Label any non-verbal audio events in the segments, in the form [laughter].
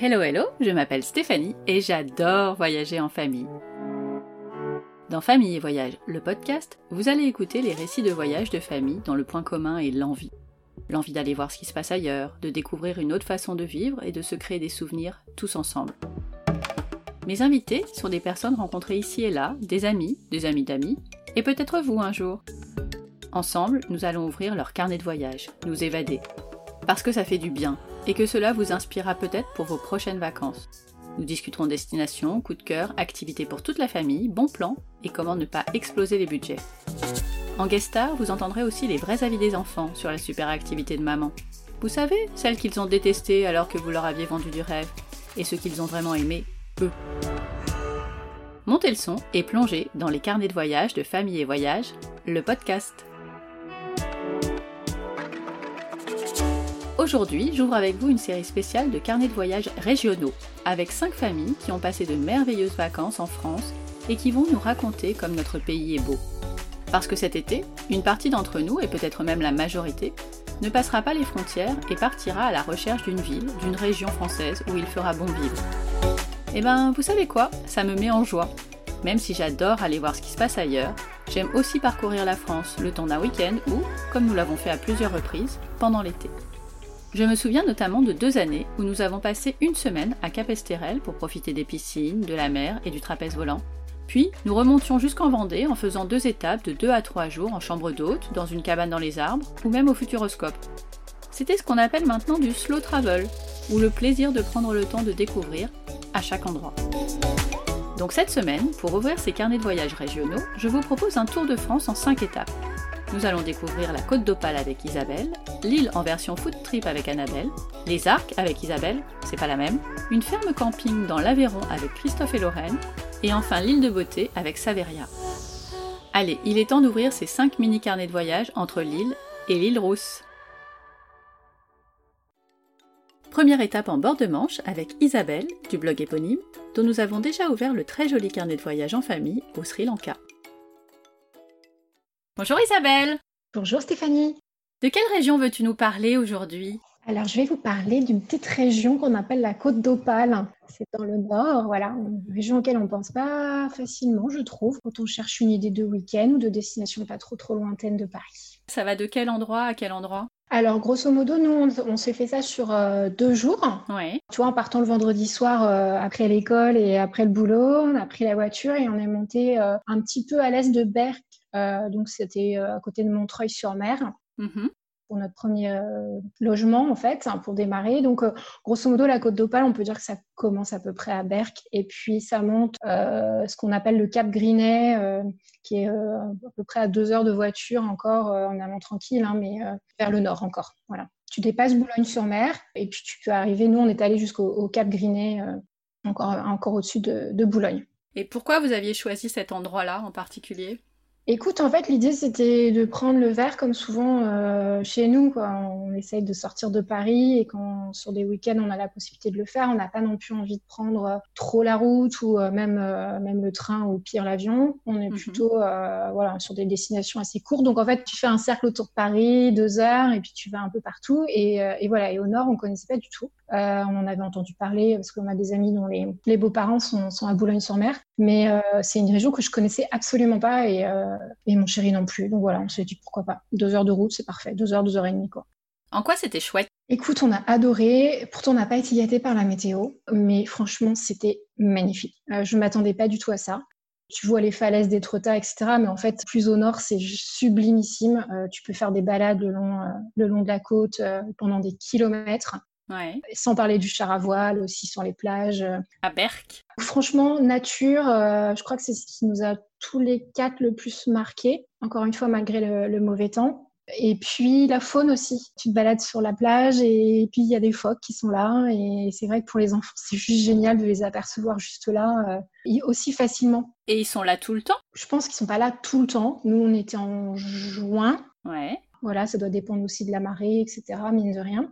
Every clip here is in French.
Hello hello, je m'appelle Stéphanie et j'adore voyager en famille. Dans Famille et Voyage, le podcast, vous allez écouter les récits de voyage de famille dont le point commun est l'envie. L'envie d'aller voir ce qui se passe ailleurs, de découvrir une autre façon de vivre et de se créer des souvenirs tous ensemble. Mes invités sont des personnes rencontrées ici et là, des amis, des amis d'amis, et peut-être vous un jour. Ensemble, nous allons ouvrir leur carnet de voyage, nous évader. Parce que ça fait du bien, et que cela vous inspirera peut-être pour vos prochaines vacances. Nous discuterons destination, coup de cœur, activités pour toute la famille, bons plans et comment ne pas exploser les budgets. En guest star, vous entendrez aussi les vrais avis des enfants sur la super activité de maman. Vous savez, celles qu'ils ont détestées alors que vous leur aviez vendu du rêve, et ce qu'ils ont vraiment aimé, eux. Montez le son et plongez dans les carnets de voyage de Famille et Voyage, le podcast. Aujourd'hui, j'ouvre avec vous une série spéciale de carnets de voyage régionaux, avec 5 familles qui ont passé de merveilleuses vacances en France et qui vont nous raconter comme notre pays est beau. Parce que cet été, une partie d'entre nous, et peut-être même la majorité, ne passera pas les frontières et partira à la recherche d'une ville, d'une région française où il fera bon vivre. Eh ben, vous savez quoi? Ça me met en joie. Même si j'adore aller voir ce qui se passe ailleurs, j'aime aussi parcourir la France le temps d'un week-end ou, comme nous l'avons fait à plusieurs reprises, pendant l'été. Je me souviens notamment de deux années où nous avons passé une semaine à Capesterel pour profiter des piscines, de la mer et du trapèze volant. Puis, nous remontions jusqu'en Vendée en faisant deux étapes de deux à trois jours en chambre d'hôte, dans une cabane dans les arbres ou même au Futuroscope. C'était ce qu'on appelle maintenant du slow travel, ou le plaisir de prendre le temps de découvrir à chaque endroit. Donc cette semaine, pour ouvrir ces carnets de voyage régionaux, je vous propose un tour de France en cinq étapes nous allons découvrir la Côte d'Opale avec Isabelle, l'île en version food trip avec Annabelle, les Arcs avec Isabelle, c'est pas la même, une ferme camping dans l'Aveyron avec Christophe et Lorraine, et enfin l'île de beauté avec Saveria. Allez, il est temps d'ouvrir ces 5 mini carnets de voyage entre l'île et l'île Rousse. Première étape en bord de Manche avec Isabelle du blog éponyme, dont nous avons déjà ouvert le très joli carnet de voyage en famille au Sri Lanka. Bonjour Isabelle. Bonjour Stéphanie. De quelle région veux-tu nous parler aujourd'hui? Alors, je vais vous parler d'une petite région qu'on appelle la Côte d'Opale. C'est dans le nord, voilà, une région auquel on ne pense pas facilement, je trouve, quand on cherche une idée de week-end ou de destination pas trop trop lointaine de Paris. Ça va de quel endroit à quel endroit? Alors, grosso modo, nous, on, s'est fait ça sur euh, deux jours. Ouais. Tu vois, en partant le vendredi soir euh, après l'école et après le boulot, on a pris la voiture et on est monté euh, un petit peu à l'est de Berck. donc, c'était à côté de Montreuil-sur-Mer. Mm-hmm pour notre premier euh, logement, en fait, hein, pour démarrer. Donc, euh, grosso modo, la côte d'Opale, on peut dire que ça commence à peu près à Berck et puis ça monte euh, ce qu'on appelle le Cap Grinet, qui est à peu près à deux heures de voiture encore en allant tranquille, hein, mais vers le nord encore. Voilà. Tu dépasses Boulogne-sur-Mer et puis tu peux arriver. Nous, on est allé jusqu'au Cap Grinet, encore, encore au-dessus de Boulogne. Et pourquoi vous aviez choisi cet endroit-là en particulier? Écoute, en fait, l'idée, c'était de prendre le verre comme souvent euh, chez nous. Quoi. On essaye de sortir de Paris et quand sur des week-ends, on a la possibilité de le faire, on n'a pas non plus envie de prendre euh, trop la route ou euh, même, même le train ou pire l'avion. On est mhm. plutôt voilà, sur des destinations assez courtes. Donc, en fait, tu fais un cercle autour de Paris, deux heures, et puis tu vas un peu partout. Et, et voilà, et au nord, on connaissait pas du tout. on en avait entendu parler parce qu'on a des amis dont les, les beaux-parents sont, sont, à Boulogne-sur-Mer. Mais c'est une région que je connaissais absolument pas et euh, et mon chéri non plus. Donc voilà, on s'est dit pourquoi pas. Deux heures de route, c'est parfait. Deux heures, deux heures et demie, quoi. En quoi c'était chouette? Écoute, on a adoré. Pourtant, on n'a pas été gâté par la météo, mais franchement, c'était magnifique. Euh, je ne m'attendais pas du tout à ça. Tu vois les falaises d'Étretat, etc. Mais en fait, plus au nord, c'est sublimissime. Euh, tu peux faire des balades le long, le long de la côte pendant des kilomètres. Sans parler du char à voile, aussi sur les plages. À Berck. Franchement, nature, je crois que c'est ce qui nous a tous les quatre le plus marqués, encore une fois malgré le, mauvais temps. Et puis la faune aussi. Tu te balades sur la plage et puis il y a des phoques qui sont là. Et c'est vrai que pour les enfants, c'est juste génial de les apercevoir juste là, euh, aussi facilement. Et ils sont là tout le temps? Je pense qu'ils sont pas là tout le temps. Nous, on était en juin. Ouais. Voilà, ça doit dépendre aussi de la marée, etc. Mine de rien.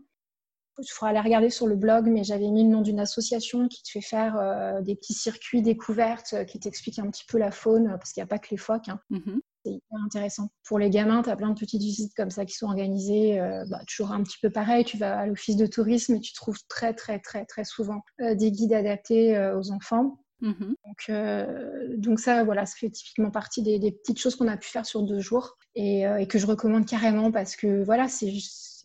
Il faudra aller regarder sur le blog, mais j'avais mis le nom d'une association qui te fait faire euh, des petits circuits découvertes, euh, qui t'expliquent un petit peu la faune, parce qu'il n'y a pas que les phoques. Hein. Mm-hmm. C'est hyper intéressant. Pour les gamins, tu as plein de petites visites comme ça qui sont organisées. Euh, bah, toujours un petit peu pareil, tu vas à l'office de tourisme et tu trouves très, très, très, très souvent euh, des guides adaptés euh, aux enfants. Mhm. Donc, donc, ça, voilà, ça fait typiquement partie des, des petites choses qu'on a pu faire sur deux jours et, et, que je recommande carrément parce que voilà, c'est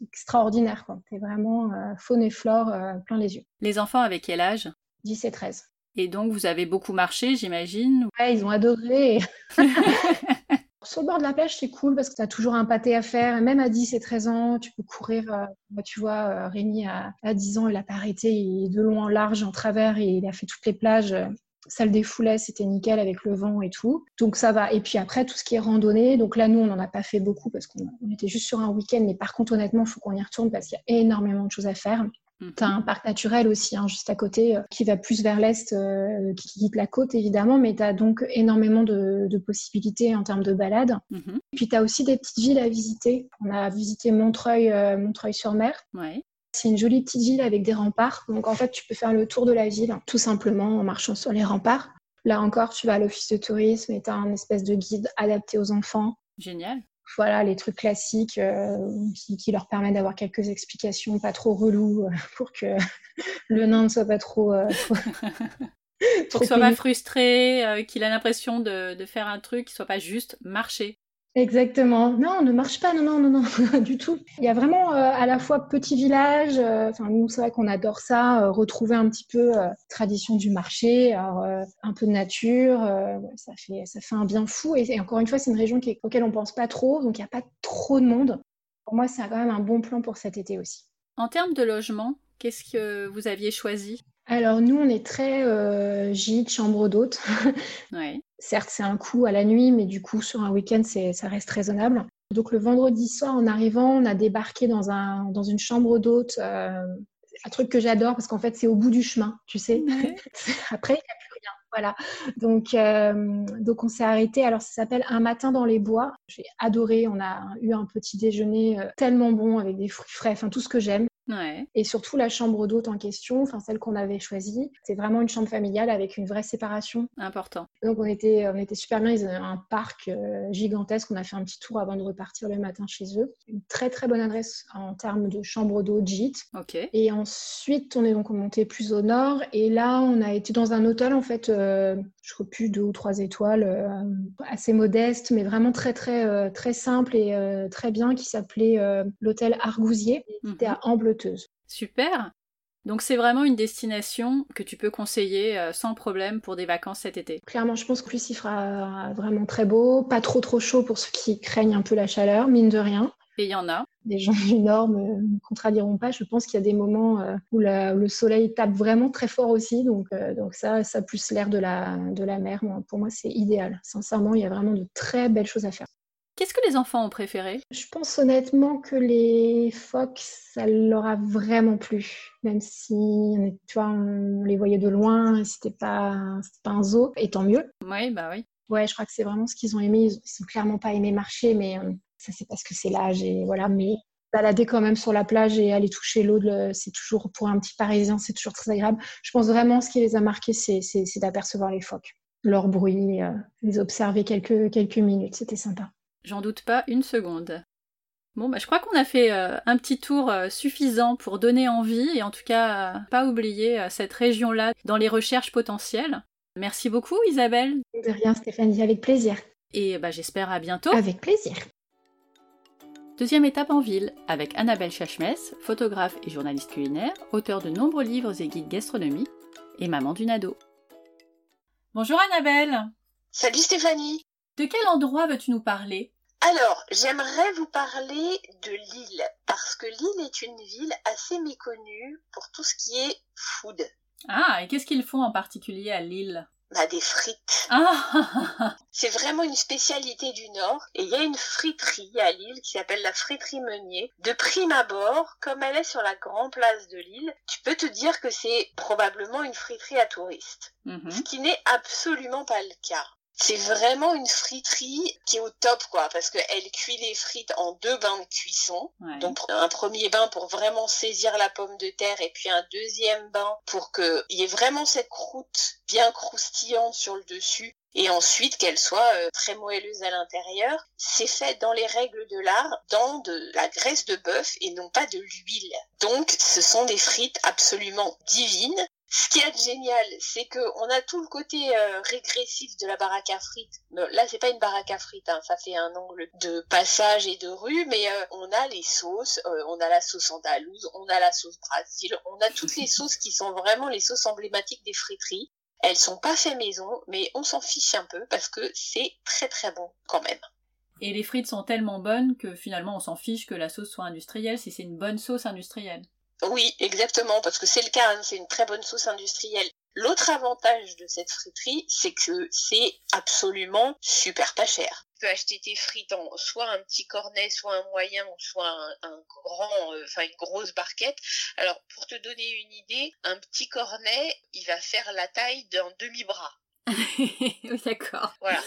extraordinaire. C'est vraiment faune et flore plein les yeux. Les enfants avec quel âge? 10 et 13. Et donc, vous avez beaucoup marché, j'imagine? Ouais, ils ont adoré. [laughs] Sur le bord de la plage, c'est cool parce que tu as toujours un pâté à faire. Même à 10 et 13 ans, tu peux courir. Euh, tu vois, euh, Rémi, à, 10 ans, il a pas arrêté. Il est de long en large, en travers, et il a fait toutes les plages. Ça le défoulait, c'était nickel avec le vent et tout. Donc ça va. Et puis après, tout ce qui est randonnée. Donc là, nous, on n'en a pas fait beaucoup parce qu'on était juste sur un week-end. Mais par contre, honnêtement, il faut qu'on y retourne parce qu'il y a énormément de choses à faire. Mhm. Tu as un parc naturel aussi, hein, juste à côté, euh, qui va plus vers l'est, euh, qui quitte la côte évidemment, mais tu as donc énormément de, possibilités en termes de balades. Mhm. Puis tu as aussi des petites villes à visiter. On a visité Montreuil, euh, Montreuil-sur-Mer. C'est une jolie petite ville avec des remparts. Donc en fait, tu peux faire le tour de la ville tout simplement en marchant sur les remparts. Là encore, tu vas à l'office de tourisme et tu as un espèce de guide adapté aux enfants. Génial voilà, les trucs classiques euh, qui, leur permettent d'avoir quelques explications pas trop reloues euh, [laughs] pour que [laughs] le nain ne soit pas trop. Euh, [laughs] pour qu'il soit pas frustré, qu'il a l'impression de, de, faire un truc qui soit pas juste marcher. Exactement. Non, ne marche pas. Non, non, non, non, [laughs] du tout. Il y a vraiment euh, à la fois petit village. Euh, enfin, nous, c'est vrai qu'on adore ça. Euh, retrouver un petit peu tradition du marché, un peu de nature. ça fait, ça fait un bien fou. Et, encore une fois, c'est une région qui, auquel on pense pas trop, donc il n'y a pas trop de monde. Pour moi, c'est quand même un bon plan pour cet été aussi. En termes de logement, qu'est-ce que vous aviez choisi? Alors nous, on est très euh, gîte, chambre d'hôte. [laughs] ouais. Certes, c'est un coût à la nuit, mais du coup, sur un week-end, ça reste raisonnable. Donc le vendredi soir, en arrivant, on a débarqué dans, un, dans une chambre d'hôte. Euh, un truc que j'adore parce qu'en fait, c'est au bout du chemin, tu sais. [laughs] Après, il n'y a plus rien. Voilà. Donc, euh, donc on s'est arrêté. Alors, ça s'appelle Un matin dans les bois. J'ai adoré. On a eu un petit déjeuner euh, tellement bon avec des fruits frais, enfin tout ce que j'aime. Et surtout la chambre d'hôte en question, enfin celle qu'on avait choisie, c'est vraiment une chambre familiale avec une vraie séparation. Important. Donc on était, on était super bien. Ils avaient un parc euh, gigantesque. On a fait un petit tour avant de repartir le matin chez eux. Une très très bonne adresse en termes de chambre d'hôte gîte. Ok. Et ensuite on est donc monté plus au nord et là on a été dans un hôtel en fait, euh, je crois plus deux ou trois étoiles, euh, assez modeste, mais vraiment très très très simple et très bien, qui s'appelait l'hôtel Argousier. C'était mhm. à Amble Super. Donc c'est vraiment une destination que tu peux conseiller euh, sans problème pour des vacances cet été. Clairement, je pense que plus il fera vraiment très beau, pas trop trop chaud pour ceux qui craignent un peu la chaleur, mine de rien. Et il y en a. Les gens du Nord ne me contrediront pas. Je pense qu'il y a des moments euh, où, le soleil tape vraiment très fort aussi. Donc, euh, donc ça, ça plus l'air de la, de la mer. pour moi, c'est idéal. Sincèrement, il y a vraiment de très belles choses à faire. Qu'est-ce que les enfants ont préféré? Je pense honnêtement que les phoques, ça leur a vraiment plu. Même si tu vois, on les voyait de loin c'était pas, pas un zoo, et tant mieux. Oui, bah oui. Ouais, je crois que c'est vraiment ce qu'ils ont aimé. Ils, sont clairement pas aimé marcher, mais euh, ça c'est parce que c'est l'âge et voilà. Mais balader quand même sur la plage et aller toucher l'eau, c'est toujours pour un petit Parisien, c'est toujours très agréable. Je pense vraiment ce qui les a marqués, c'est d'apercevoir les phoques, leur bruit, euh, les observer quelques quelques minutes, c'était sympa. J'en doute pas une seconde. Bon, bah, je crois qu'on a fait euh, un petit tour euh, suffisant pour donner envie et en tout cas euh, pas oublier cette région-là dans les recherches potentielles. Merci beaucoup Isabelle. De rien Stéphanie, avec plaisir. Et bah, j'espère à bientôt. Avec plaisir. Deuxième étape en ville avec Annabelle Chachmès, photographe et journaliste culinaire, auteur de nombreux livres et guides gastronomiques et maman d'une ado. Bonjour Annabelle. Salut Stéphanie. De quel endroit veux-tu nous parler? Alors, j'aimerais vous parler de Lille, parce que Lille est une ville assez méconnue pour tout ce qui est food. Ah, et qu'est-ce qu'ils font en particulier à Lille? Bah, des frites. Ah [laughs] C'est vraiment une spécialité du Nord. Et il y a une friterie à Lille qui s'appelle la friterie Meunier. De prime abord, comme elle est sur la grande place de Lille, tu peux te dire que c'est probablement une friterie à touristes. Mhm. Ce qui n'est absolument pas le cas. C'est vraiment une friterie qui est au top, quoi, parce qu'elle cuit les frites en deux bains de cuisson. Donc, un premier bain pour vraiment saisir la pomme de terre et puis un deuxième bain pour qu'il y ait vraiment cette croûte bien croustillante sur le dessus. et ensuite qu'elle soit euh, très moelleuse à l'intérieur. C'est fait dans les règles de l'art, dans de la graisse de bœuf et non pas de l'huile. Donc ce sont des frites absolument divines. Ce qui est génial, c'est que on a tout le côté euh, régressif de la baraque à frites. là, c'est pas une baraque à frites, hein. ça fait un angle de passage et de rue, mais euh, on a les sauces, on a la sauce andalouse, on a la sauce brésil, on a toutes les sauces qui sont vraiment les sauces emblématiques des friteries. Elles sont pas fait maison, mais on s'en fiche un peu parce que c'est très très bon quand même. Et les frites sont tellement bonnes que finalement on s'en fiche que la sauce soit industrielle si c'est une bonne sauce industrielle. Oui, exactement, parce que c'est le cas, hein, c'est une très bonne sauce industrielle. L'autre avantage de cette friterie, c'est que c'est absolument super pas cher tu peux acheter tes frites en soit un petit cornet, soit un moyen, soit un, grand, euh, enfin une grosse barquette. Alors pour te donner une idée, un petit cornet, il va faire la taille d'un demi-bras. [laughs] oui, d'accord. Voilà.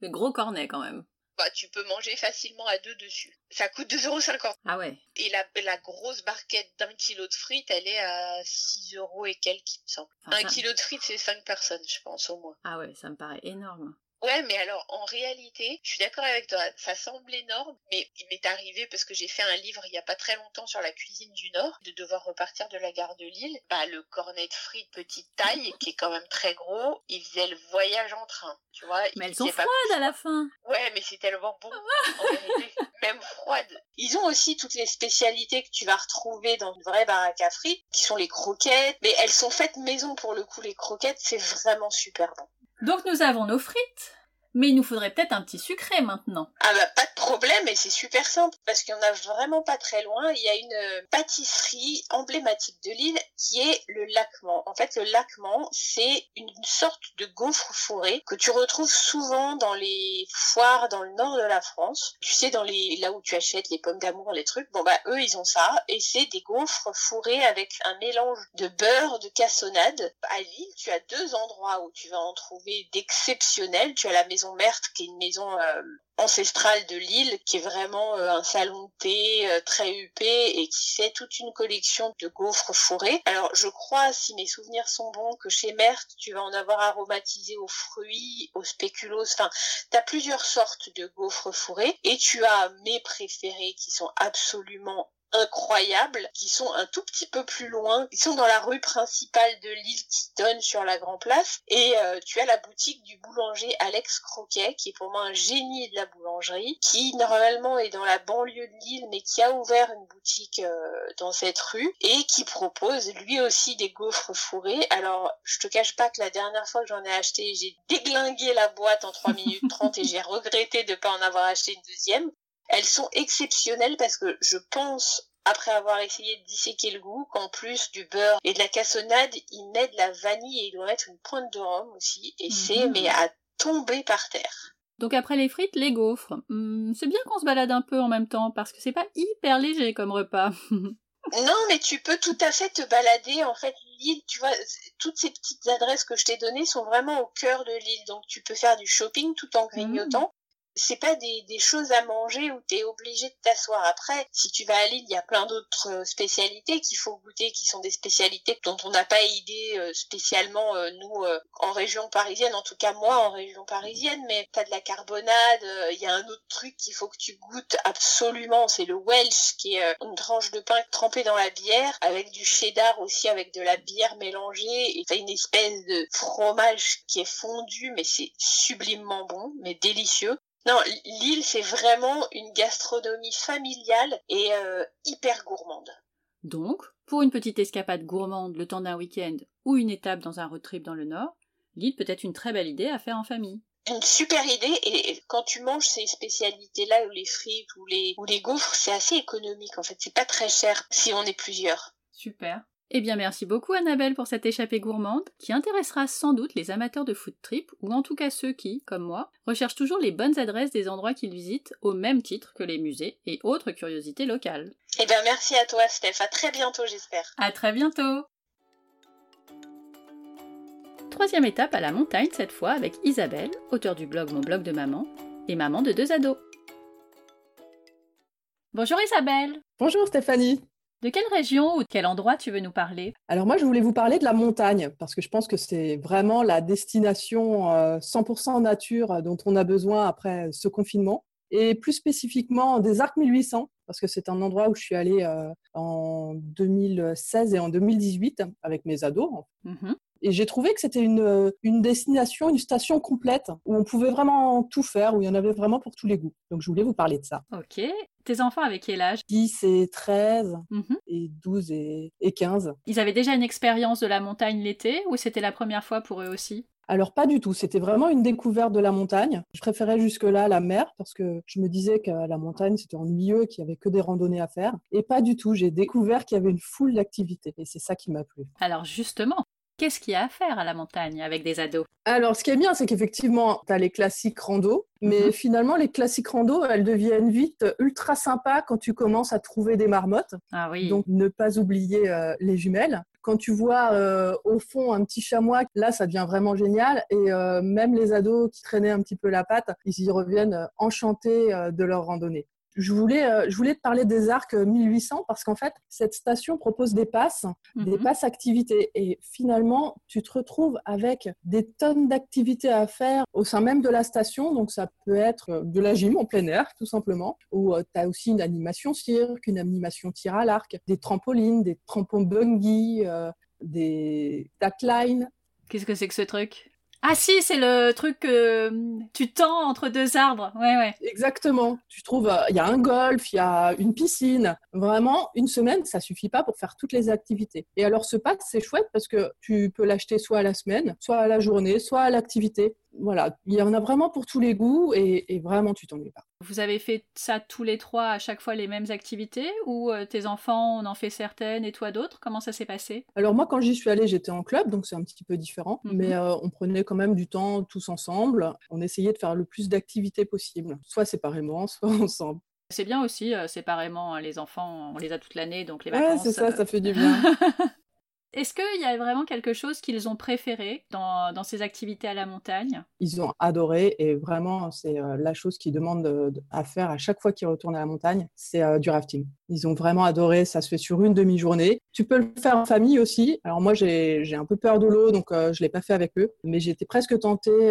Le gros cornet quand même. Bah, tu peux manger facilement à deux dessus. Ça coûte 2,50€. Ah ouais. Et la, la grosse barquette d'un kilo de frites, elle est à 6 euros et quelques, il me semble. un kilo de frites, c'est 5 personnes, je pense, au moins. Ah ouais, ça me paraît énorme. Ouais, mais alors en réalité, je suis d'accord avec toi, ça semble énorme, mais il m'est arrivé parce que j'ai fait un livre il y a pas très longtemps sur la cuisine du Nord, de devoir repartir de la gare de Lille. Bah le cornet de frites petite taille, qui est quand même très gros, il faisait le voyage en train, tu vois. Mais elles sont froides à la fin. Ouais, mais c'est tellement bon, en vérité, même froides. Ils ont aussi toutes les spécialités que tu vas retrouver dans une vraie baraque à frites, qui sont les croquettes, mais elles sont faites maison pour le coup, les croquettes, c'est vraiment super bon. Donc nous avons nos frites, mais il nous faudrait peut-être un petit sucré maintenant. Ah bah pas de problème, et c'est super simple, parce qu'il y en a vraiment pas très loin. Il y a une euh, pâtisserie emblématique de l'île qui est le laquement. En fait, le laquement, c'est une sorte de gaufre fourré que tu retrouves souvent dans les foires dans le nord de la France. Tu sais, dans les là où tu achètes les pommes d'amour, les trucs. Bon bah eux, ils ont ça, et c'est des gaufres fourrées avec un mélange de beurre, de cassonade. À Lille, tu as deux endroits où tu vas en trouver d'exceptionnels. Tu as la maison Merthe, qui est une maison euh, ancestrale de Lille, qui est vraiment euh, un salon thé euh, très huppé et qui fait toute une collection de gaufres fourrés. Alors je crois, si mes souvenirs sont bons, que chez Merthe, tu vas en avoir aromatisé aux fruits, aux spéculoos, enfin, tu as plusieurs sortes de gaufres fourrés et tu as mes préférés qui sont absolument incroyables qui sont un tout petit peu plus loin. Ils sont dans la rue principale de Lille qui donne sur la Grand Place. Et euh, tu as la boutique du boulanger Alex Croquet, qui est pour moi un génie de la boulangerie, qui normalement est dans la banlieue de Lille, mais qui a ouvert une boutique euh, dans cette rue et qui propose lui aussi des gaufres fourrés. Alors, je te cache pas que la dernière fois que j'en ai acheté, j'ai déglingué la boîte en 3 minutes 30 et j'ai [laughs] regretté de ne pas en avoir acheté une deuxième. Elles sont exceptionnelles parce que je pense, après avoir essayé de disséquer le goût, qu'en plus du beurre et de la cassonade, ils mettent de la vanille et ils doivent mettre une pointe de rhum aussi. Et c'est, mhm. mais à tomber par terre. Donc après les frites, les gaufres. Hmm, c'est bien qu'on se balade un peu en même temps parce que c'est pas hyper léger comme repas. [laughs] non, mais tu peux tout à fait te balader. En fait, l'île, tu vois, toutes ces petites adresses que je t'ai données sont vraiment au cœur de l'île. Donc tu peux faire du shopping tout en grignotant c'est pas des, des, choses à manger où tu es obligé de t'asseoir après. Si tu vas à Lille, il y a plein d'autres euh, spécialités qu'il faut goûter, qui sont des spécialités dont on n'a pas idée euh, spécialement, euh, nous, en région parisienne, en tout cas moi en région parisienne, mais t'as de la carbonade, il y a un autre truc qu'il faut que tu goûtes absolument, c'est le Welsh, qui est une tranche de pain trempée dans la bière, avec du cheddar aussi, avec de la bière mélangée, et t'as une espèce de fromage qui est fondu, mais c'est sublimement bon, mais délicieux. Non, l'île, c'est vraiment une gastronomie familiale et euh, hyper gourmande. Donc, pour une petite escapade gourmande le temps d'un week-end ou une étape dans un road trip dans le nord, l'île peut être une très belle idée à faire en famille. Une super idée et quand tu manges ces spécialités-là ou les frites ou les, ou les gaufres, c'est assez économique en fait, c'est pas très cher si on est plusieurs. Super. Eh bien merci beaucoup Annabelle pour cette échappée gourmande qui intéressera sans doute les amateurs de food trip ou en tout cas ceux qui, comme moi, recherchent toujours les bonnes adresses des endroits qu'ils visitent au même titre que les musées et autres curiosités locales. Eh bien merci à toi Steph, à très bientôt j'espère. À très bientôt Troisième étape à la montagne cette fois avec Isabelle, auteur du blog Mon blog de maman et maman de deux ados. Bonjour Isabelle Bonjour Stéphanie De quelle région ou de quel endroit tu veux nous parler? Alors moi, je voulais vous parler de la montagne, parce que je pense que c'est vraiment la destination 100% nature dont on a besoin après ce confinement et plus spécifiquement des Arcs 1800, parce que c'est un endroit où je suis allée euh, en 2016 et en 2018 avec mes ados. Mmh et j'ai trouvé que c'était une, une, destination, une station complète où on pouvait vraiment tout faire, où il y en avait vraiment pour tous les goûts. Donc je voulais vous parler de ça. Ok. Tes enfants avec quel âge? 10 et 13 mmh et 12 et, et 15. Ils avaient déjà une expérience de la montagne l'été ou c'était la première fois pour eux aussi? Alors pas du tout, c'était vraiment une découverte de la montagne. Je préférais jusque-là la mer parce que je me disais que la montagne c'était ennuyeux et qu'il y avait que des randonnées à faire. Et pas du tout, j'ai découvert qu'il y avait une foule d'activités et c'est ça qui m'a plu. Alors justement, Qu'est-ce qu'il y a à faire à la montagne avec des ados? Alors, ce qui est bien, c'est qu'effectivement, tu as les classiques rando, mais mhm. finalement, les classiques rando, elles deviennent vite ultra sympas quand tu commences à trouver des marmottes. Ah oui. Donc, ne pas oublier euh, les jumelles. Quand tu vois euh, au fond un petit chamois, là, ça devient vraiment génial. Et euh, même les ados qui traînaient un petit peu la patte, ils y reviennent enchantés de leur randonnée je voulais, euh, je voulais te parler des arcs 1800 parce qu'en fait, cette station propose des passes, des mhm. passes activités. Et finalement, tu te retrouves avec des tonnes d'activités à faire au sein même de la station. Donc, ça peut être de la gym en plein air, tout simplement, ou euh, tu as aussi une animation cirque, une animation tir à l'arc, des trampolines, des trampons bungee, euh, des lines. Qu'est-ce que c'est que ce truc? Ah si, c'est le truc que tu tends entre deux arbres. Ouais, ouais. Exactement. Tu trouves, euh, il y a un golf, il y a une piscine. Vraiment, une semaine, ça suffit pas pour faire toutes les activités. Et alors, ce pack, c'est chouette parce que tu peux l'acheter soit à la semaine, soit à la journée, soit à l'activité voilà, il y en a vraiment pour tous les goûts et, vraiment tu t'ennuies pas. Vous avez fait ça tous les trois à chaque fois les mêmes activités ou euh, tes enfants on en fait certaines et toi d'autres? Comment ça s'est passé? Alors moi quand j'y suis allée j'étais en club donc c'est un petit peu différent mhm. mais euh, on prenait quand même du temps tous ensemble. On essayait de faire le plus d'activités possible, soit séparément, [laughs] soit ensemble. C'est bien aussi, euh, séparément, hein, les enfants, on les a toute l'année, donc les vacances. Ouais, c'est ça, ça fait du bien. [laughs] Est-ce qu'il y a vraiment quelque chose qu'ils ont préféré dans, ces activités à la montagne? Ils ont adoré et vraiment c'est euh, la chose qu'ils demandent à faire à chaque fois qu'ils retournent à la montagne, c'est euh, du rafting. Ils ont vraiment adoré, ça se fait sur une demi-journée. Tu peux le faire en famille aussi. Alors moi j'ai un peu peur de l'eau donc euh, je l'ai pas fait avec eux, mais été presque tentée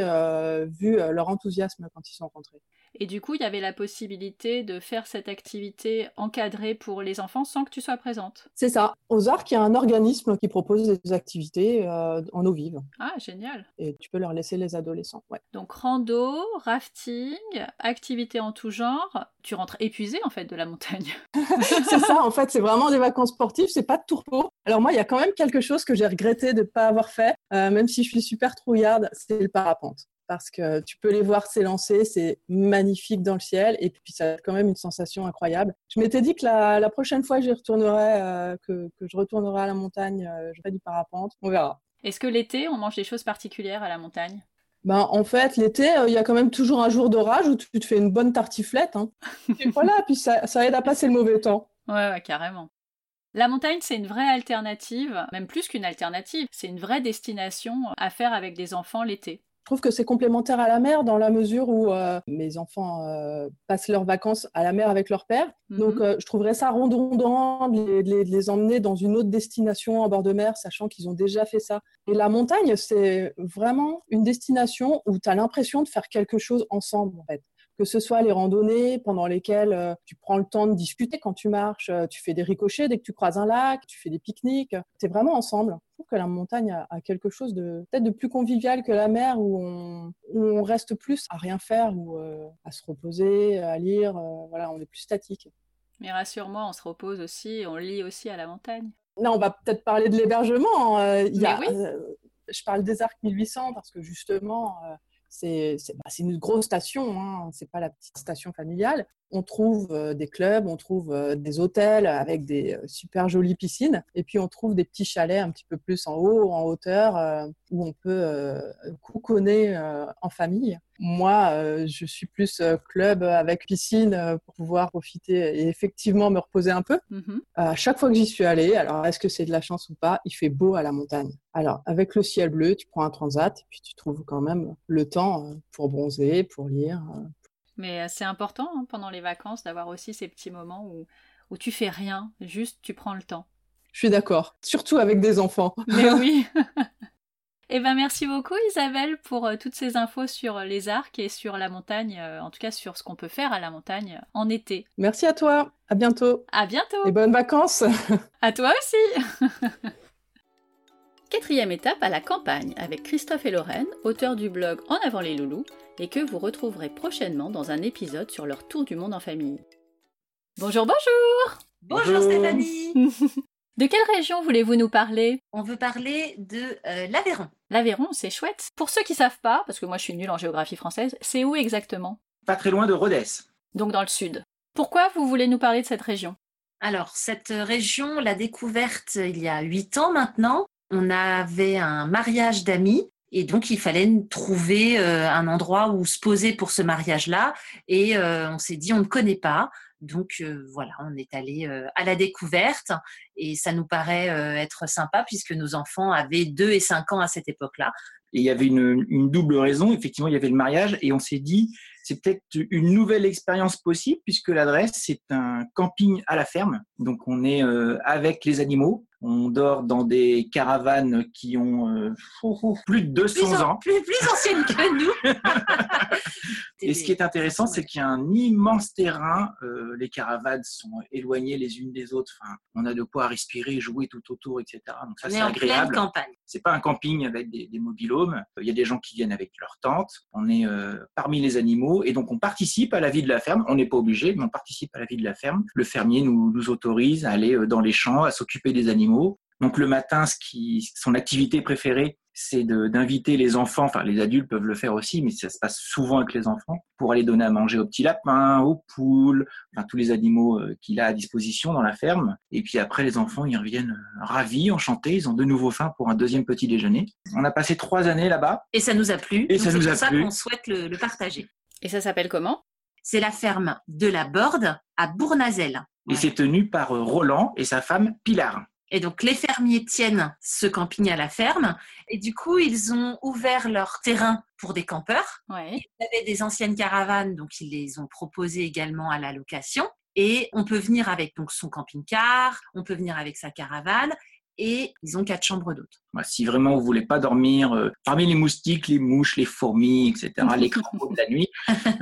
vu leur enthousiasme quand ils sont rentrés. Et du coup, il y avait la possibilité de faire cette activité encadrée pour les enfants sans que tu sois présente. C'est ça. Aux Arcs, il y a un organisme qui propose des activités euh, en eau vive. Ah, génial. Et tu peux leur laisser les adolescents. Ouais. Donc rando, rafting, activités en tout genre. Tu rentres épuisé en fait de la montagne. [laughs] [laughs] c'est ça, en fait, c'est vraiment des vacances sportives, c'est pas de tourpeau. Alors moi, il y a quand même quelque chose que j'ai regretté de ne pas avoir fait, euh, même si je suis super trouillarde, c'est le parapente parce que tu peux les voir s'élancer, c'est magnifique dans le ciel et puis ça a quand même une sensation incroyable. Je m'étais dit que la, prochaine fois que j'y retournerai, euh, que, je retournerai à la montagne, euh, je ferai du parapente, on verra. Est-ce que l'été, on mange des choses particulières à la montagne? Ben, en fait, l'été, euh, il y a quand même toujours un jour d'orage où tu te fais une bonne tartiflette. Hein. [laughs] et voilà, puis ça, ça aide à passer le mauvais temps. Ouais, ouais, carrément. La montagne, c'est une vraie alternative, même plus qu'une alternative, c'est une vraie destination à faire avec des enfants l'été. Je trouve que c'est complémentaire à la mer dans la mesure où euh, mes enfants euh, passent leurs vacances à la mer avec leur père. Mhm. Donc, euh, je trouverais ça redondant de les, emmener dans une autre destination en bord de mer, sachant qu'ils ont déjà fait ça. Et la montagne, c'est vraiment une destination où tu as l'impression de faire quelque chose ensemble, en fait que ce soit les randonnées pendant lesquelles tu prends le temps de discuter quand tu marches, tu fais des ricochets dès que tu croises un lac, tu fais des pique-niques, tu es vraiment ensemble trouve que la montagne a, quelque chose de peut-être de plus convivial que la mer où on, reste plus à rien faire ou euh, à se reposer, à lire. Euh, voilà, on est plus statique. Mais rassure-moi, on se repose aussi, on lit aussi à la montagne. Non, on va peut-être parler de l'hébergement. Euh, y a, je parle des arcs 1800 parce que justement, c'est bah, une grosse station, hein, c'est pas la petite station familiale on trouve euh, des clubs, on trouve euh, des hôtels avec des euh, super jolies piscines, et puis on trouve des petits chalets un petit peu plus en haut, en hauteur, où on peut couconner en famille. Moi, je suis plus club avec piscine pour pouvoir profiter et effectivement me reposer un peu. Mm-hmm. À chaque fois que j'y suis allée, alors est-ce que c'est de la chance ou pas, il fait beau à la montagne. Alors, avec le ciel bleu, tu prends un transat, et puis tu trouves quand même le temps pour bronzer, pour lire, mais euh, c'est important hein, pendant les vacances d'avoir aussi ces petits moments où, où tu fais rien, juste tu prends le temps. Je suis d'accord, surtout avec des enfants. [laughs] Mais oui. [laughs] Eh ben merci beaucoup Isabelle pour euh, toutes ces infos sur les arcs et sur la montagne, euh, en tout cas sur ce qu'on peut faire à la montagne euh, en été. Merci à toi. À bientôt. À bientôt. Et bonnes vacances. à toi aussi. [laughs] Quatrième étape à la campagne avec Christophe et Lorraine, auteurs du blog En avant les loulous, et que vous retrouverez prochainement dans un épisode sur leur tour du monde en famille. Bonjour, bonjour Bonjour, Stéphanie [laughs] De quelle région voulez-vous nous parler? On veut parler de euh, l'Aveyron. L'Aveyron, c'est chouette. Pour ceux qui savent pas, parce que moi je suis nulle en géographie française, c'est où exactement? Pas très loin de Rhodes. Donc dans le sud. Pourquoi vous voulez nous parler de cette région? Alors, cette région, l'a découverte il y a huit ans maintenant. On avait un mariage d'amis et donc, il fallait trouver euh, un endroit où se poser pour ce mariage-là. Et euh, on s'est dit, on ne connaît pas. Donc euh, voilà, on est allé à la découverte et ça nous paraît être sympa puisque nos enfants avaient 2 et 5 ans à cette époque-là. Et il y avait une, une, double raison. Effectivement, il y avait le mariage et on s'est dit, c'est peut-être une nouvelle expérience possible puisque l'adresse, c'est un camping à la ferme. Donc on est avec les animaux on dort dans des caravanes qui ont euh, plus de 200 ans. Plus, plus anciennes que nous. [laughs] Et ce qui est intéressant, c'est qu'il y a un immense terrain. Euh, les caravanes sont éloignées les unes des autres. Enfin, on a de quoi respirer, jouer tout autour, etc. Donc ça, c'est agréable. campagne. C'est pas un camping avec des, des mobilhomes. Il y a des gens qui viennent avec leurs tentes. On est euh, parmi les animaux et donc on participe à la vie de la ferme. On n'est pas obligé, mais on participe à la vie de la ferme. Le fermier nous, nous autorise à aller dans les champs, à s'occuper des animaux donc le matin, ce qui, son activité préférée, c'est d'inviter les enfants, enfin les adultes peuvent le faire aussi, mais ça se passe souvent avec les enfants, pour aller donner à manger aux petits lapins, aux poules, enfin tous les animaux euh, qu'il a à disposition dans la ferme. Et puis après, les enfants, ils reviennent euh, ravis, enchantés, ils ont de nouveau faim pour un deuxième petit déjeuner. On a passé trois années là-bas. Et ça nous a plu. Et ça nous a pour ça plu. qu'on souhaite le, le partager. Et ça s'appelle comment? C'est la ferme de la Borde à Bournazel. Et c'est tenu par euh, Roland et sa femme Pilar. Et donc, les fermiers tiennent ce camping à la ferme. Et du coup, ils ont ouvert leur terrain pour des campeurs. Ouais. Ils avaient des anciennes caravanes, donc ils les ont proposées également à la location. Et on peut venir avec donc son camping-car, on peut venir avec sa caravane. Et ils ont quatre chambres d'hôtes. Bah, si vraiment vous voulez pas dormir euh, parmi les moustiques, les mouches, les fourmis, etc., les [laughs] crapauds de la nuit,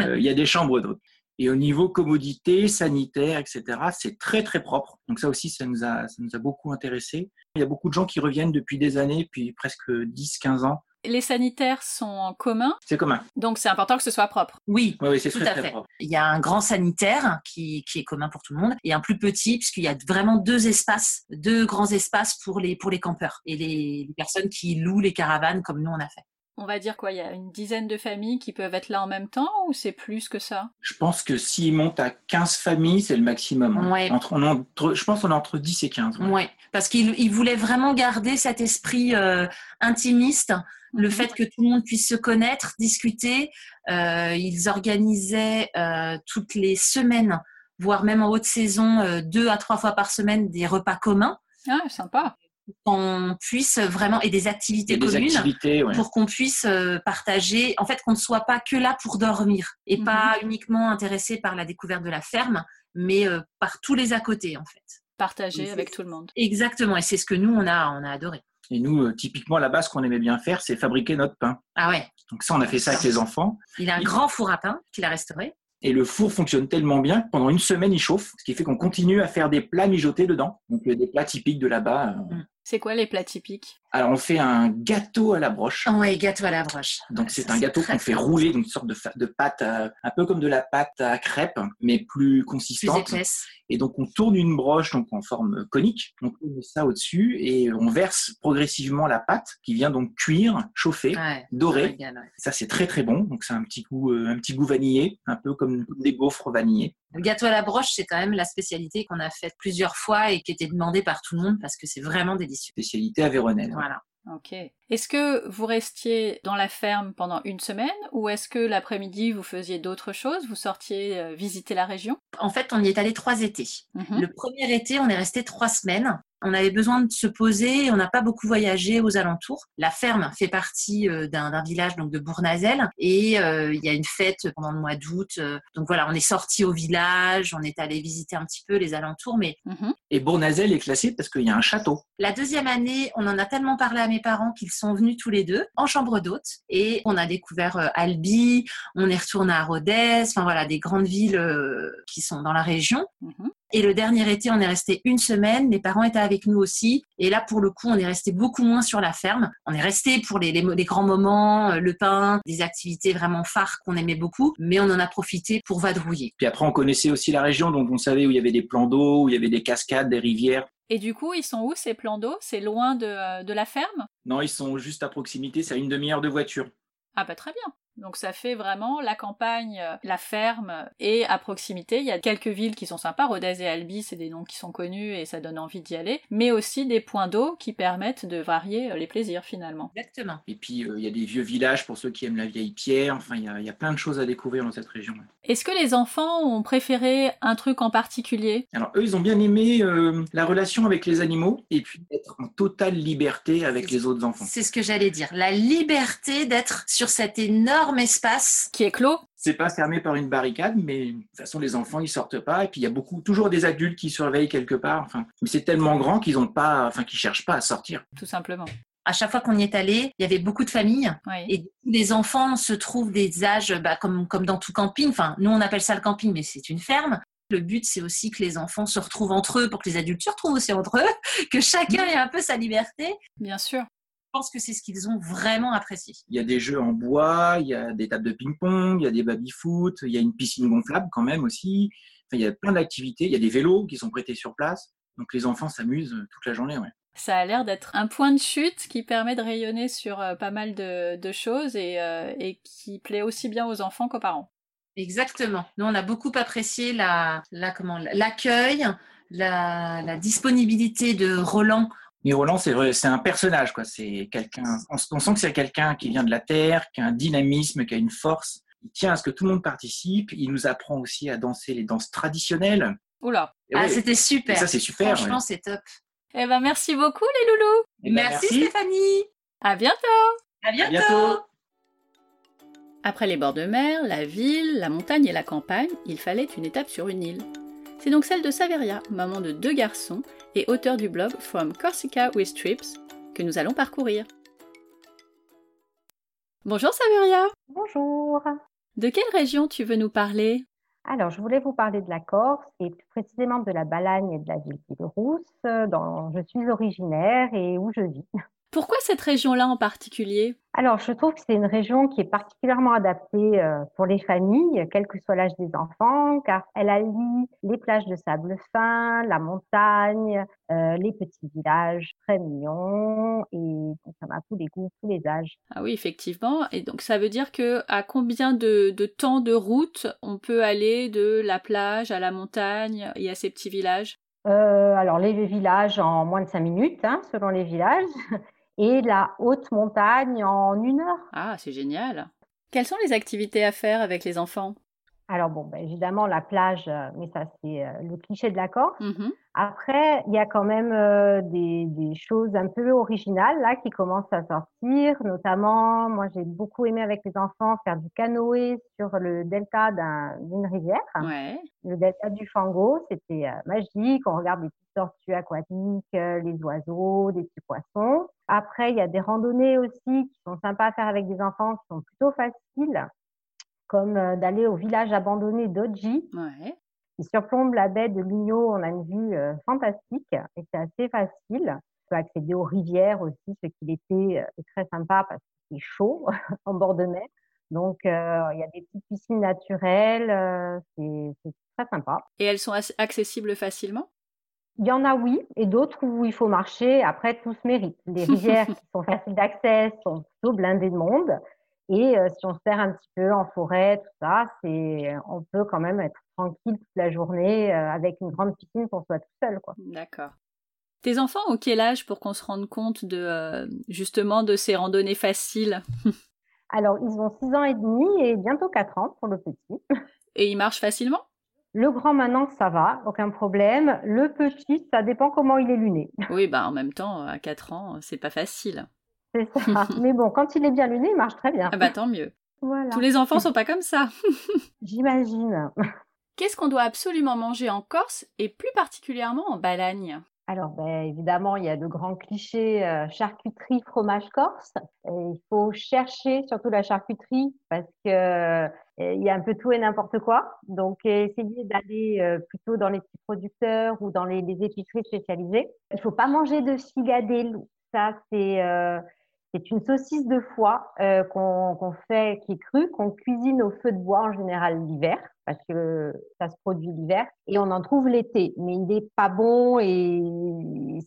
euh, il y a des chambres d'hôtes. Et au niveau commodité, sanitaire, etc., c'est très très propre. Donc ça aussi, ça nous a, ça nous a beaucoup intéressé. Il y a beaucoup de gens qui reviennent depuis des années, puis presque 10-15 ans. Les sanitaires sont en commun, C'est commun. donc c'est important que ce soit propre? Oui, Oui, oui, c'est Tout très à très fait. propre. il y a un grand sanitaire qui, qui est commun pour tout le monde et un plus petit puisqu'il y a vraiment deux espaces, deux grands espaces pour les, pour les campeurs et les, les personnes qui louent les caravanes comme nous on a fait. On va dire quoi, il y a une dizaine de familles qui peuvent être là en même temps ou c'est plus que ça? Je pense que s'il monte à 15 familles, c'est le maximum. hein. Ouais. Entre, on entre, je pense qu'on est entre 10 et 15. ouais. Ouais, parce qu'ils ils voulaient vraiment garder cet esprit euh, intimiste, le Mhm. fait que tout le monde puisse se connaître, discuter. Euh, ils organisaient euh, toutes les semaines, voire même en haute saison, euh, deux à trois fois par semaine, des repas communs Ah, sympa. Pour qu'on puisse vraiment et des activités des communes activités, ouais. pour qu'on puisse euh, partager, en fait, qu'on ne soit pas que là pour dormir et Mhm. pas uniquement intéressé par la découverte de la ferme, mais euh, par tous les à côté, en fait. Partager avec tout le monde. Exactement, et c'est ce que nous, on a, on a adoré. Et nous, euh, typiquement, là-bas, ce qu'on aimait bien faire, c'est fabriquer notre pain. Ah ouais, Donc ça, on a fait ça avec les enfants. il a un grand four à pain qu'il a restauré. Et le four fonctionne tellement bien que pendant une semaine, il chauffe, ce qui fait qu'on continue à faire des plats mijotés dedans. Donc des plats typiques de là-bas. euh. C'est quoi les plats typiques? Alors on fait un gâteau à la broche. Ouais, gâteau à la broche. Donc c'est un gâteau qu'on fait rouler, donc une sorte de, pâte, à- un peu comme de la pâte à crêpe, mais plus Plus consistante. épaisse. Et donc on tourne une broche donc en forme conique, donc on met ça au-dessus et on verse progressivement la pâte qui vient donc cuire, chauffer, ouais. Ça c'est très très bon, donc c'est un petit goût, euh, un petit goût vanillé, un peu comme des gaufres vanillées. Le gâteau à la broche, c'est quand même la spécialité qu'on a faite plusieurs fois et qui était demandée par tout le monde parce que c'est vraiment délicieux. Spécialité avéronaise. Voilà. Ok. Est-ce que vous restiez dans la ferme pendant une semaine ou est-ce que l'après-midi vous faisiez d'autres choses Vous sortiez euh, visiter la région? En fait, on y est allé trois étés. Mhm. Le premier été, on est resté trois semaines On avait besoin de se poser, on n'a pas beaucoup voyagé aux alentours. La ferme fait partie euh, d'un village donc de Bournazel et euh, il y a une fête pendant le mois d'août. Donc voilà, on est sorti au village, on est allé visiter un petit peu les alentours, mais mhm. et Bournazel est classé parce qu'il y a un château. La deuxième année, on en a tellement parlé à mes parents qu'ils sont venus tous les deux en chambre d'hôte et on a découvert Albi, on est retourné à Rodez, enfin voilà des grandes villes qui sont dans la région. Mhm. Et le dernier été, on est resté une semaine. Mes parents étaient avec nous aussi. Et là, pour le coup, on est resté beaucoup moins sur la ferme. On est resté pour les, les, grands moments, euh, le pain, des activités vraiment phares qu'on aimait beaucoup. Mais on en a profité pour vadrouiller. Puis après, on connaissait aussi la région, donc on savait où il y avait des plans d'eau, où il y avait des cascades, des rivières. Et du coup, ils sont où ces plans d'eau? C'est loin de, euh, de la ferme? Non, ils sont juste à proximité. C'est à une demi-heure de voiture. Ah bah très bien. Donc ça fait vraiment la campagne, euh, la ferme et à proximité, il y a quelques villes qui sont sympas, Rodez et Albi, c'est des noms qui sont connus et ça donne envie d'y aller, mais aussi des points d'eau qui permettent de varier euh, les plaisirs finalement. Exactement. Et puis euh, il y a des vieux villages pour ceux qui aiment la vieille pierre, enfin il y a, plein de choses à découvrir dans cette région. Est-ce que les enfants ont préféré un truc en particulier? Alors eux, ils ont bien aimé la relation avec les animaux et puis être en totale liberté avec les autres enfants. C'est ce que j'allais dire, la liberté d'être sur cette énorme espace qui est clos. C'est pas fermé par une barricade, mais de toute façon, les enfants, ils sortent pas. Et puis, il y a beaucoup, toujours des adultes qui surveillent quelque part. Enfin, mais c'est tellement grand qu'ils ont pas, enfin, qu'ils cherchent pas à sortir. Tout simplement à chaque fois qu'on y est allé, il y avait beaucoup de familles et les enfants se trouvent des âges bah, comme, comme dans tout camping. Enfin, nous on appelle ça le camping, mais c'est une ferme. Le but, c'est aussi que les enfants se retrouvent entre eux pour que les adultes se retrouvent aussi entre eux, [laughs] que chacun ait un peu sa liberté. Bien sûr pense que c'est ce qu'ils ont vraiment apprécié. Il y a des jeux en bois, il y a des tables de ping-pong, il y a des baby-foot, il y a une piscine gonflable quand même aussi. Enfin, il y a plein d'activités, il y a des vélos qui sont prêtés sur place. Donc les enfants s'amusent toute la journée. Ouais. Ça a l'air d'être un point de chute qui permet de rayonner sur euh, pas mal de, choses euh, et, qui plaît aussi bien aux enfants qu'aux parents. Exactement. Nous, on a beaucoup apprécié la, l'accueil, la, la, disponibilité de Roland mais Roland, c'est vrai, c'est un personnage, quoi. C'est quelqu'un. On, sent que c'est quelqu'un qui vient de la terre, qui a un dynamisme, qui a une force. Il tient à ce que tout le monde participe. Il nous apprend aussi à danser les danses traditionnelles. Oula. ah, c'était super. ça, c'est super. Franchement, c'est top. Eh ben, merci beaucoup, les loulous. Eh ben, merci, Stéphanie. À bientôt. À bientôt. à bientôt. Après les bords de mer, la ville, la montagne et la campagne, il fallait une étape sur une île. C'est donc celle de Saveria, maman de deux garçons et auteur du blog From Corsica with Trips, que nous allons parcourir. Bonjour Saveria Bonjour De quelle région tu veux nous parler? Alors, je voulais vous parler de la Corse et plus précisément de la Balagne et de la ville de Rousse, dont je suis originaire et où je vis. Pourquoi cette région-là en particulier? Alors, je trouve que c'est une région qui est particulièrement adaptée euh, pour les familles, quel que soit l'âge des enfants, car elle allie les plages de sable fin, la montagne, euh, les petits villages très mignons, et ça a tous les goûts, tous les âges. Ah oui, effectivement. Et donc, ça veut dire que à combien de, de temps de route on peut aller de la plage à la montagne et à ces petits villages? Euh, alors, les villages en moins de cinq minutes, hein, selon les villages et la haute montagne en une heure. Ah, c'est génial. Quelles sont les activités à faire avec les enfants? Alors bon, ben, évidemment la plage, euh, mais ça c'est euh, le cliché de la Corse. Mmh Après, il y a quand même euh, des, des, choses un peu originales là qui commencent à sortir. Notamment, moi j'ai beaucoup aimé avec les enfants faire du canoë sur le delta d'une rivière. Ouais. Le delta du Fango, c'était magique. On regarde les petites tortues aquatiques, les oiseaux, des petits poissons. Après, il y a des randonnées aussi qui sont sympas à faire avec des enfants, qui sont plutôt faciles comme euh, d'aller au village abandonné d'Oji, ouais. qui surplombe la baie de Ligno. On a une vue euh, fantastique et c'est assez facile. On peut accéder aux rivières aussi, ce qui l'été euh, est très sympa parce que c'est chaud [laughs] en bord de mer. Donc, il y a des petites piscines naturelles, c'est très sympa. Et elles sont accessibles facilement? Il y en a oui, et d'autres où il faut marcher. Après, tout se mérite. Les rivières [laughs] qui sont faciles d'accès sont plutôt blindées de monde. Et euh, si on se perd un petit peu en forêt, tout ça, c'est, on peut quand même être tranquille toute la journée euh, avec une grande piscine pour soi tout seul, quoi. D'accord. Tes enfants ont quel âge pour qu'on se rende compte de euh, justement de ces randonnées faciles? [laughs] Alors, ils ont 6 ans et demi et bientôt 4 ans pour le petit. [laughs] Et ils marchent facilement? Le grand maintenant, ça va, aucun problème. Le petit, ça dépend comment il est luné. Oui, bah en même temps, à 4 ans, c'est pas facile. C'est ça. [laughs] Mais bon, quand il est bien luné, il marche très bien. Ah bah tant mieux. Tous les enfants sont pas comme ça. [laughs] J'imagine. Qu'est-ce qu'on doit absolument manger en Corse et plus particulièrement en Balagne? Alors, ben, évidemment, il y a de grands clichés euh, charcuterie, fromage corse. il faut chercher surtout la charcuterie parce que euh, il y a un peu tout et n'importe quoi. Donc, essayer d'aller euh, plutôt dans les petits producteurs ou dans les, les épiceries spécialisées. Il faut pas manger de figadelle. Ça, c'est c'est une saucisse de foie euh, qu'on fait, qui est crue, qu'on cuisine au feu de bois en général l'hiver, parce que ça se produit l'hiver, et on en trouve l'été. Mais il n'est pas bon et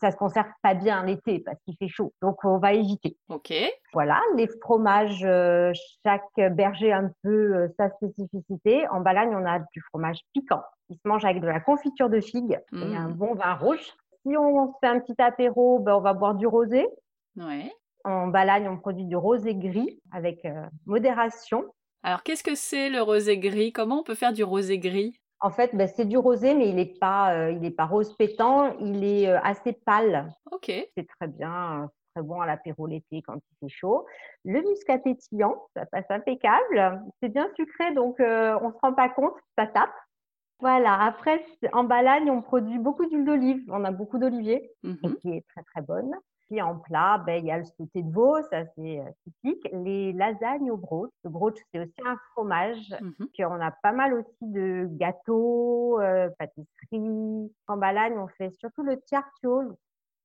ça se conserve pas bien l'été parce qu'il fait chaud. Donc on va éviter. Ok. Voilà, les fromages, euh, chaque berger a un peu euh, sa spécificité. En Balagne, on a du fromage piquant. Il se mange avec de la confiture de figue et mmh. un bon vin rouge. Si on fait un petit apéro, ben, on va boire du rosé. Ouais. En Balagne, on produit du rosé gris avec euh, modération. Alors, qu'est-ce que c'est le rosé gris? Comment on peut faire du rosé gris? En fait, ben, c'est du rosé, mais il n'est pas, euh, il pas rose pétant, il est euh, assez pâle. Ok. C'est très bien, très bon à l'apéro l'été quand il fait chaud. Le muscat pétillant, ça passe impeccable. C'est bien sucré, donc on ne se rend pas compte, ça tape. Voilà, après, en Balagne, on produit beaucoup d'huile d'olive. On a beaucoup d'olivier, mhm. qui est très très bonne. Puis en plat, ben, il y a le sauté de veau, ça c'est euh, typique. Les lasagnes au brooch. Le brooch, c'est aussi un fromage. Mmh Puis on a pas mal aussi de gâteaux, euh, pâtisseries. En Balagne, on fait surtout le tiartiol.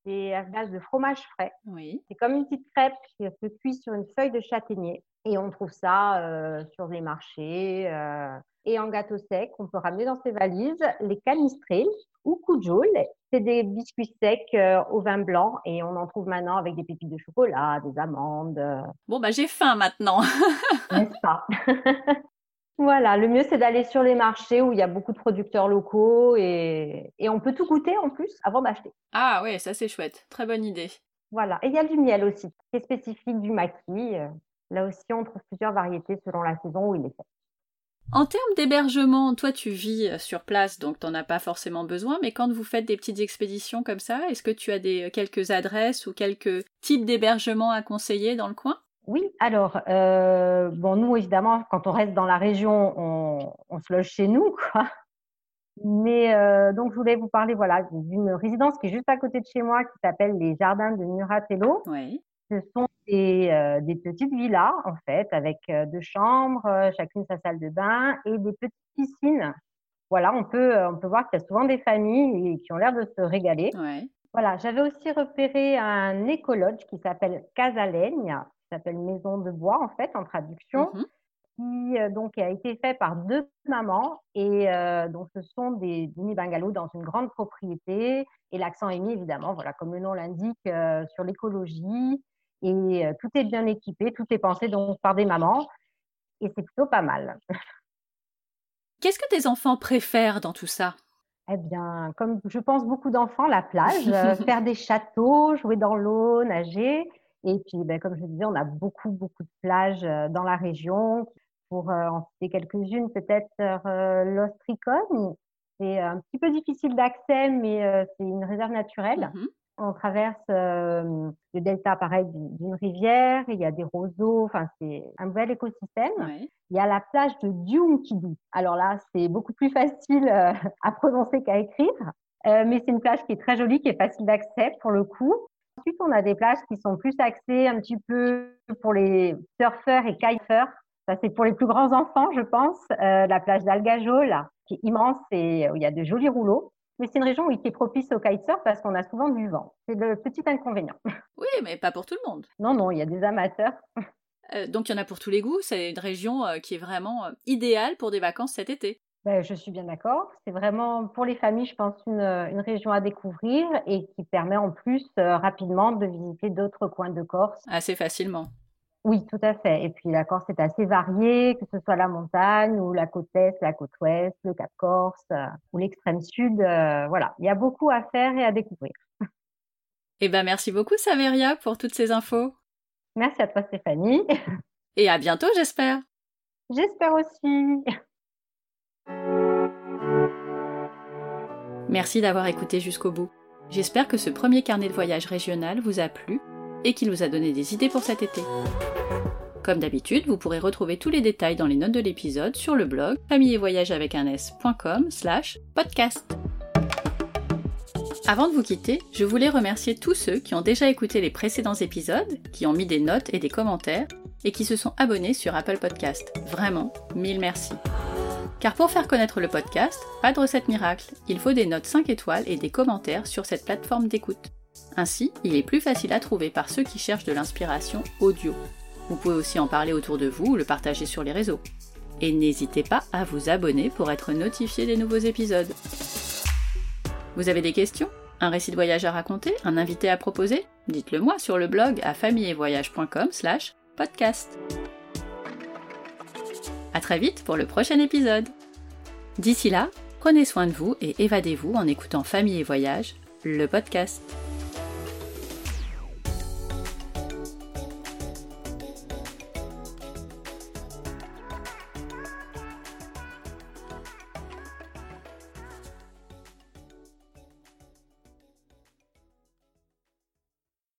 C'est à base de fromage frais. Oui. C'est comme une petite crêpe qui se cuit sur une feuille de châtaignier. Et on trouve ça euh, sur les marchés. Et en gâteau sec, on peut ramener dans ses valises les canistrés ou kujol. C'est des biscuits secs euh, au vin blanc et on en trouve maintenant avec des pépites de chocolat, des amandes. Euh. Bon, bah j'ai faim maintenant. [laughs] N'est-ce pas? [laughs] Voilà, le mieux c'est d'aller sur les marchés où il y a beaucoup de producteurs locaux et, et on peut tout goûter en plus avant d'acheter. Ah ouais, ça c'est chouette, très bonne idée. Voilà, et il y a du miel aussi, qui est spécifique du maquis. Là aussi, on trouve plusieurs variétés selon la saison où il est fait. En termes d'hébergement, toi tu vis euh, sur place, donc tu n'en as pas forcément besoin, mais quand vous faites des petites expéditions comme ça, est-ce que tu as des, quelques adresses ou quelques types d'hébergement à conseiller dans le coin? Oui, alors, euh, bon, nous, évidemment, quand on reste dans la région, on, se loge chez nous, quoi. Mais euh, donc, je voulais vous parler, voilà, d'une résidence qui est juste à côté de chez moi, qui s'appelle les Jardins de Muratello. Oui. Ce sont des, des, petites villas, en fait, avec deux chambres, chacune sa salle de bain et des petites piscines. Voilà, on peut, on peut voir qu'il y a souvent des familles qui ont l'air de se régaler. Voilà, j'avais aussi repéré un écologe qui s'appelle Casalegne, s'appelle Maison de bois, en fait, en traduction. Mmh qui donc a été fait par deux mamans et donc ce sont des mini bungalows dans une grande propriété et l'accent est mis évidemment voilà comme le nom l'indique sur l'écologie et euh, tout est bien équipé, tout est pensé donc par des mamans et c'est plutôt pas mal. Qu'est-ce que tes enfants préfèrent dans tout ça? Eh bien, comme je pense beaucoup d'enfants, la plage, euh, [laughs] faire des châteaux, jouer dans l'eau, nager. Et puis, ben, comme je disais, on a beaucoup, beaucoup de plages euh, dans la région. Pour en citer quelques-unes, peut-être l'Ostricone. C'est un petit peu difficile d'accès, mais c'est une réserve naturelle. Mmh on traverse le delta, pareil, d'une rivière. Il y a des roseaux. Enfin, c'est un bel écosystème. Il y a la plage de Diunkidu. Alors là, c'est beaucoup plus facile à prononcer qu'à écrire. mais c'est une plage qui est très jolie, qui est facile d'accès pour le coup. Ensuite, on a des plages qui sont plus axées un petit peu pour les surfeurs et kiteurs. Ça, c'est pour les plus grands enfants, je pense. la plage d'Algajol, qui est immense et où il y a de jolis rouleaux. Mais c'est une région qui est propice au kitesurf parce qu'on a souvent du vent. C'est le petit inconvénient. [laughs] Oui, mais pas pour tout le monde. Non, non, il y a des amateurs. Euh, donc il y en a pour tous les goûts. C'est une région euh, qui est vraiment euh, idéale pour des vacances cet été. Ben, je suis bien d'accord. C'est vraiment pour les familles, je pense, une, une, région à découvrir et qui permet en plus rapidement de visiter d'autres coins de Corse. Assez facilement. Oui, tout à fait. Et puis la Corse est assez variée, que ce soit la montagne ou la côte est, la côte ouest, le Cap Corse euh, ou l'extrême sud. Euh, voilà, il y a beaucoup à faire et à découvrir. Eh ben merci beaucoup Saveria pour toutes ces infos. Merci à toi Stéphanie. Et à bientôt j'espère. J'espère aussi. Merci d'avoir écouté jusqu'au bout. J'espère que ce premier carnet de voyage régional vous a plu et qu'il vous a donné des idées pour cet été. Comme d'habitude, vous pourrez retrouver tous les détails dans les notes de l'épisode sur le blog famille avec un s.com slash podcast. Avant de vous quitter, je voulais remercier tous ceux qui ont déjà écouté les précédents épisodes, qui ont mis des notes et des commentaires, et qui se sont abonnés sur Apple Podcast. Vraiment, mille merci. Car pour faire connaître le podcast, pas de recette miracle, il faut des notes 5 étoiles et des commentaires sur cette plateforme d'écoute. Ainsi, il est plus facile à trouver par ceux qui cherchent de l'inspiration audio. Vous pouvez aussi en parler autour de vous ou le partager sur les réseaux. Et n'hésitez pas à vous abonner pour être notifié des nouveaux épisodes. Vous avez des questions? Un récit de voyage à raconter? Un invité à proposer? Dites-le moi sur le blog à famillevoyage.com slash podcast. A très vite pour le prochain épisode. D'ici là, prenez soin de vous et évadez-vous en écoutant Famille et Voyage, le podcast.